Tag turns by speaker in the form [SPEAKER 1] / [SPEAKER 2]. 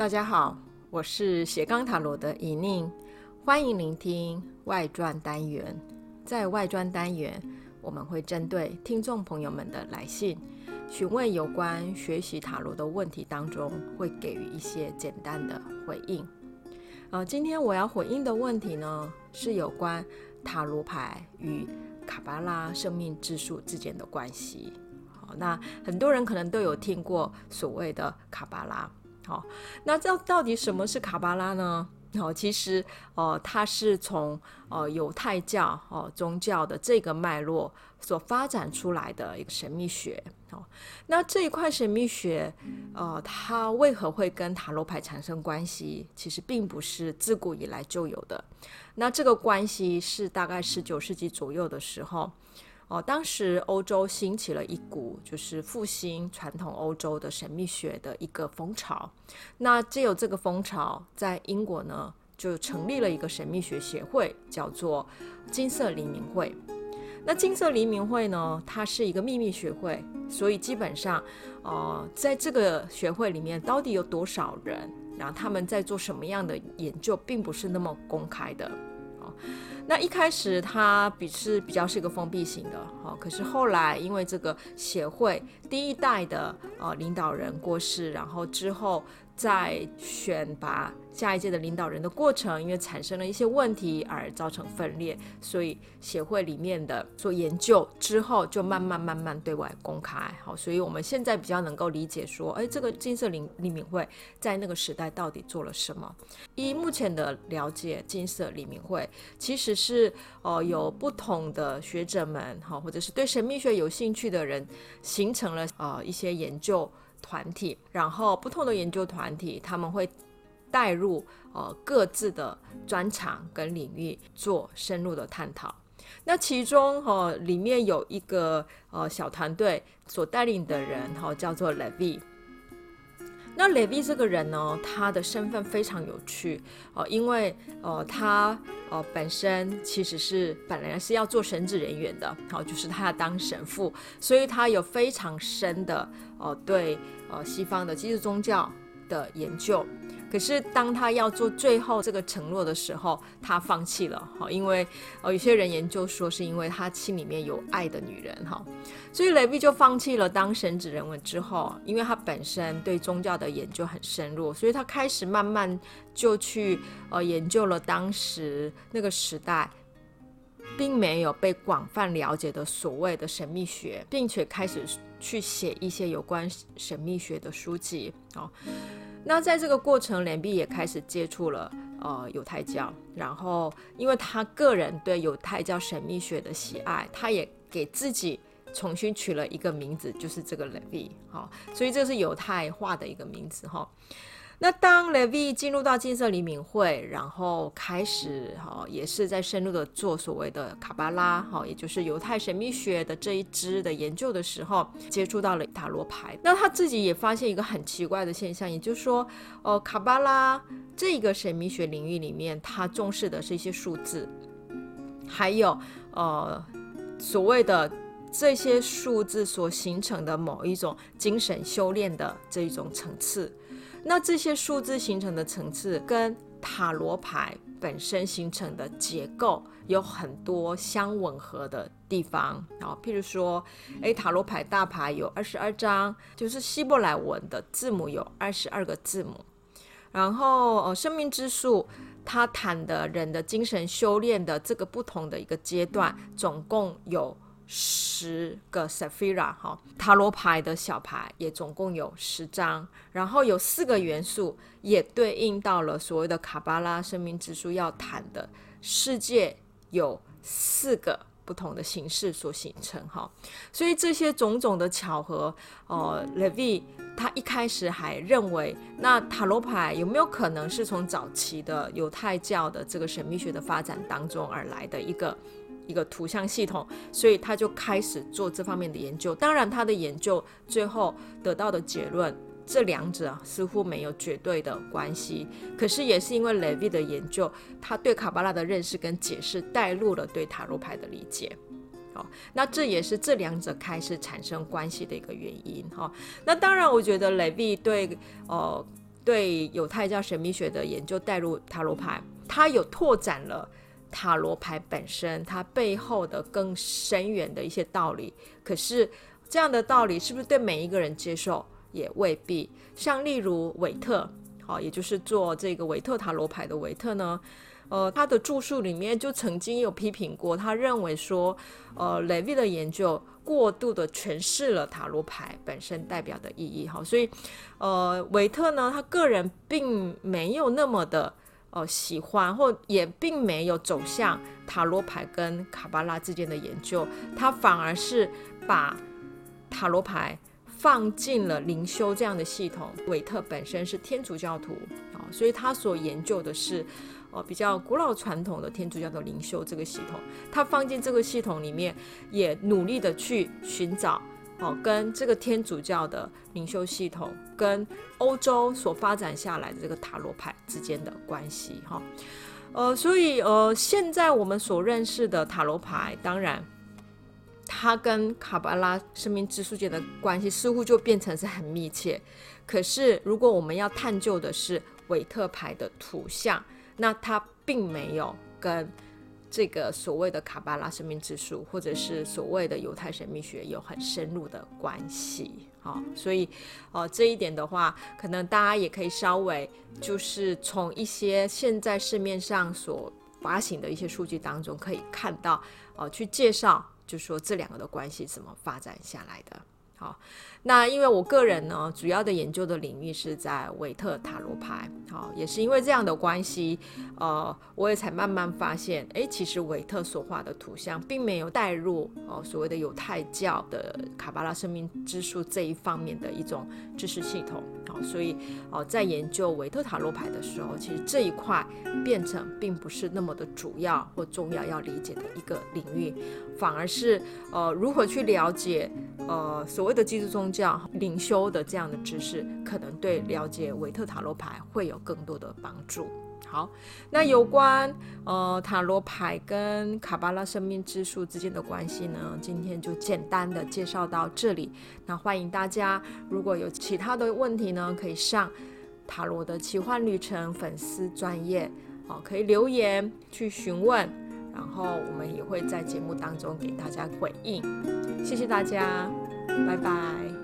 [SPEAKER 1] 大家好，我是斜杠塔罗的以宁，欢迎聆听外传单元。在外传单元，我们会针对听众朋友们的来信，询问有关学习塔罗的问题当中，会给予一些简单的回应。呃，今天我要回应的问题呢，是有关塔罗牌与卡巴拉生命之树之间的关系。好，那很多人可能都有听过所谓的卡巴拉。好，那这到底什么是卡巴拉呢？哦，其实，呃，它是从呃犹太教哦、宗教的这个脉络所发展出来的一个神秘学。哦，那这一块神秘学，呃，它为何会跟塔罗牌产生关系？其实并不是自古以来就有的。那这个关系是大概十九世纪左右的时候。哦，当时欧洲兴起了一股就是复兴传统欧洲的神秘学的一个风潮。那借由这个风潮，在英国呢就成立了一个神秘学协会，叫做金色黎明会。那金色黎明会呢，它是一个秘密学会，所以基本上，呃，在这个学会里面到底有多少人，然后他们在做什么样的研究，并不是那么公开的。哦那一开始它比是比较是一个封闭型的，好，可是后来因为这个协会第一代的呃领导人过世，然后之后。再选拔下一届的领导人的过程，因为产生了一些问题而造成分裂，所以协会里面的做研究之后，就慢慢慢慢对外公开。好，所以我们现在比较能够理解说，哎，这个金色黎黎明会在那个时代到底做了什么？以目前的了解，金色李明会其实是呃有不同的学者们哈，或者是对神秘学有兴趣的人形成了呃一些研究。团体，然后不同的研究团体，他们会带入呃各自的专长跟领域做深入的探讨。那其中哈、里面有一个呃小团队所带领的人哈、叫做 Levi。那 Levi 这个人呢，他的身份非常有趣哦、呃，因为呃他呃本身其实是本来是要做神职人员的，好、呃，就是他要当神父，所以他有非常深的呃对呃西方的基督宗教的研究。可是当他要做最后这个承诺的时候，他放弃了哈，因为呃有些人研究说是因为他心里面有爱的女人哈，所以雷比就放弃了当神职人文之后，因为他本身对宗教的研究很深入，所以他开始慢慢就去呃研究了当时那个时代并没有被广泛了解的所谓的神秘学，并且开始去写一些有关神秘学的书籍哦。那在这个过程，连碧也开始接触了呃犹太教，然后因为他个人对犹太教神秘学的喜爱，他也给自己重新取了一个名字，就是这个 Levi 哈，所以这是犹太化的一个名字哈。那当 Levi 进入到金色黎明会，然后开始哈，也是在深入的做所谓的卡巴拉哈，也就是犹太神秘学的这一支的研究的时候，接触到了塔罗牌。那他自己也发现一个很奇怪的现象，也就是说，哦，卡巴拉这个神秘学领域里面，他重视的是一些数字，还有呃所谓的这些数字所形成的某一种精神修炼的这一种层次。那这些数字形成的层次跟塔罗牌本身形成的结构有很多相吻合的地方啊，譬如说，诶，塔罗牌大牌有二十二张，就是希伯来文的字母有二十二个字母，然后呃，生命之树它谈的人的精神修炼的这个不同的一个阶段，总共有。十十个 Saphira 哈，塔罗牌的小牌也总共有十张，然后有四个元素也对应到了所谓的卡巴拉生命之书要谈的世界，有四个不同的形式所形成哈，所以这些种种的巧合，呃，Levi 他一开始还认为，那塔罗牌有没有可能是从早期的犹太教的这个神秘学的发展当中而来的一个。一个图像系统，所以他就开始做这方面的研究。当然，他的研究最后得到的结论，这两者似乎没有绝对的关系。可是，也是因为 Levi 的研究，他对卡巴拉的认识跟解释带入了对塔罗牌的理解。好，那这也是这两者开始产生关系的一个原因。哈，那当然，我觉得 Levi 对呃对犹太教神秘学的研究带入塔罗牌，他有拓展了塔罗牌本身它背后的更深远的一些道理。可是这样的道理是不是对每一个人接受也未必。像例如韦特，好，也就是做这个韦特塔罗牌的韦特呢，呃，他的著述里面就曾经有批评过，他认为说，呃，雷维的研究过度的诠释了塔罗牌本身代表的意义，哈，所以，呃，韦特呢，他个人并没有那么的，呃，喜欢或也并没有走向塔罗牌跟卡巴拉之间的研究，他反而是把塔罗牌放进了灵修这样的系统。韦特本身是天主教徒，啊，所以他所研究的是。哦，比较古老传统的天主教的灵修这个系统，他放进这个系统里面，也努力的去寻找哦，跟这个天主教的灵修系统跟欧洲所发展下来的这个塔罗牌之间的关系哈。呃，所以呃，现在我们所认识的塔罗牌，当然它跟卡巴拉生命之树间的关系似乎就变成是很密切。可是如果我们要探究的是韦特牌的图像，那它并没有跟这个所谓的卡巴拉生命之树，或者是所谓的犹太神秘学有很深入的关系，好，所以，哦，这一点的话，可能大家也可以稍微就是从一些现在市面上所发行的一些数据当中可以看到，哦，去介绍，就说这两个的关系怎么发展下来的。好，那因为我个人呢，主要的研究的领域是在韦特塔罗牌，好，也是因为这样的关系，呃，我也才慢慢发现，诶，其实韦特所画的图像并没有带入哦所谓的犹太教的卡巴拉生命之树这一方面的一种知识系统，好，所以哦，在研究韦特塔罗牌的时候，其实这一块变成并不是那么的主要或重要要理解的一个领域，反而是呃如何去了解呃所谓的基督宗教领修的这样的知识，可能对了解维特塔罗牌会有更多的帮助。好，那有关呃塔罗牌跟卡巴拉生命之树之间的关系呢，今天就简单的介绍到这里。那欢迎大家如果有其他的问题呢，可以上塔罗的奇幻旅程粉丝专业，哦，可以留言去询问，然后我们也会在节目当中给大家回应。谢谢大家。拜拜。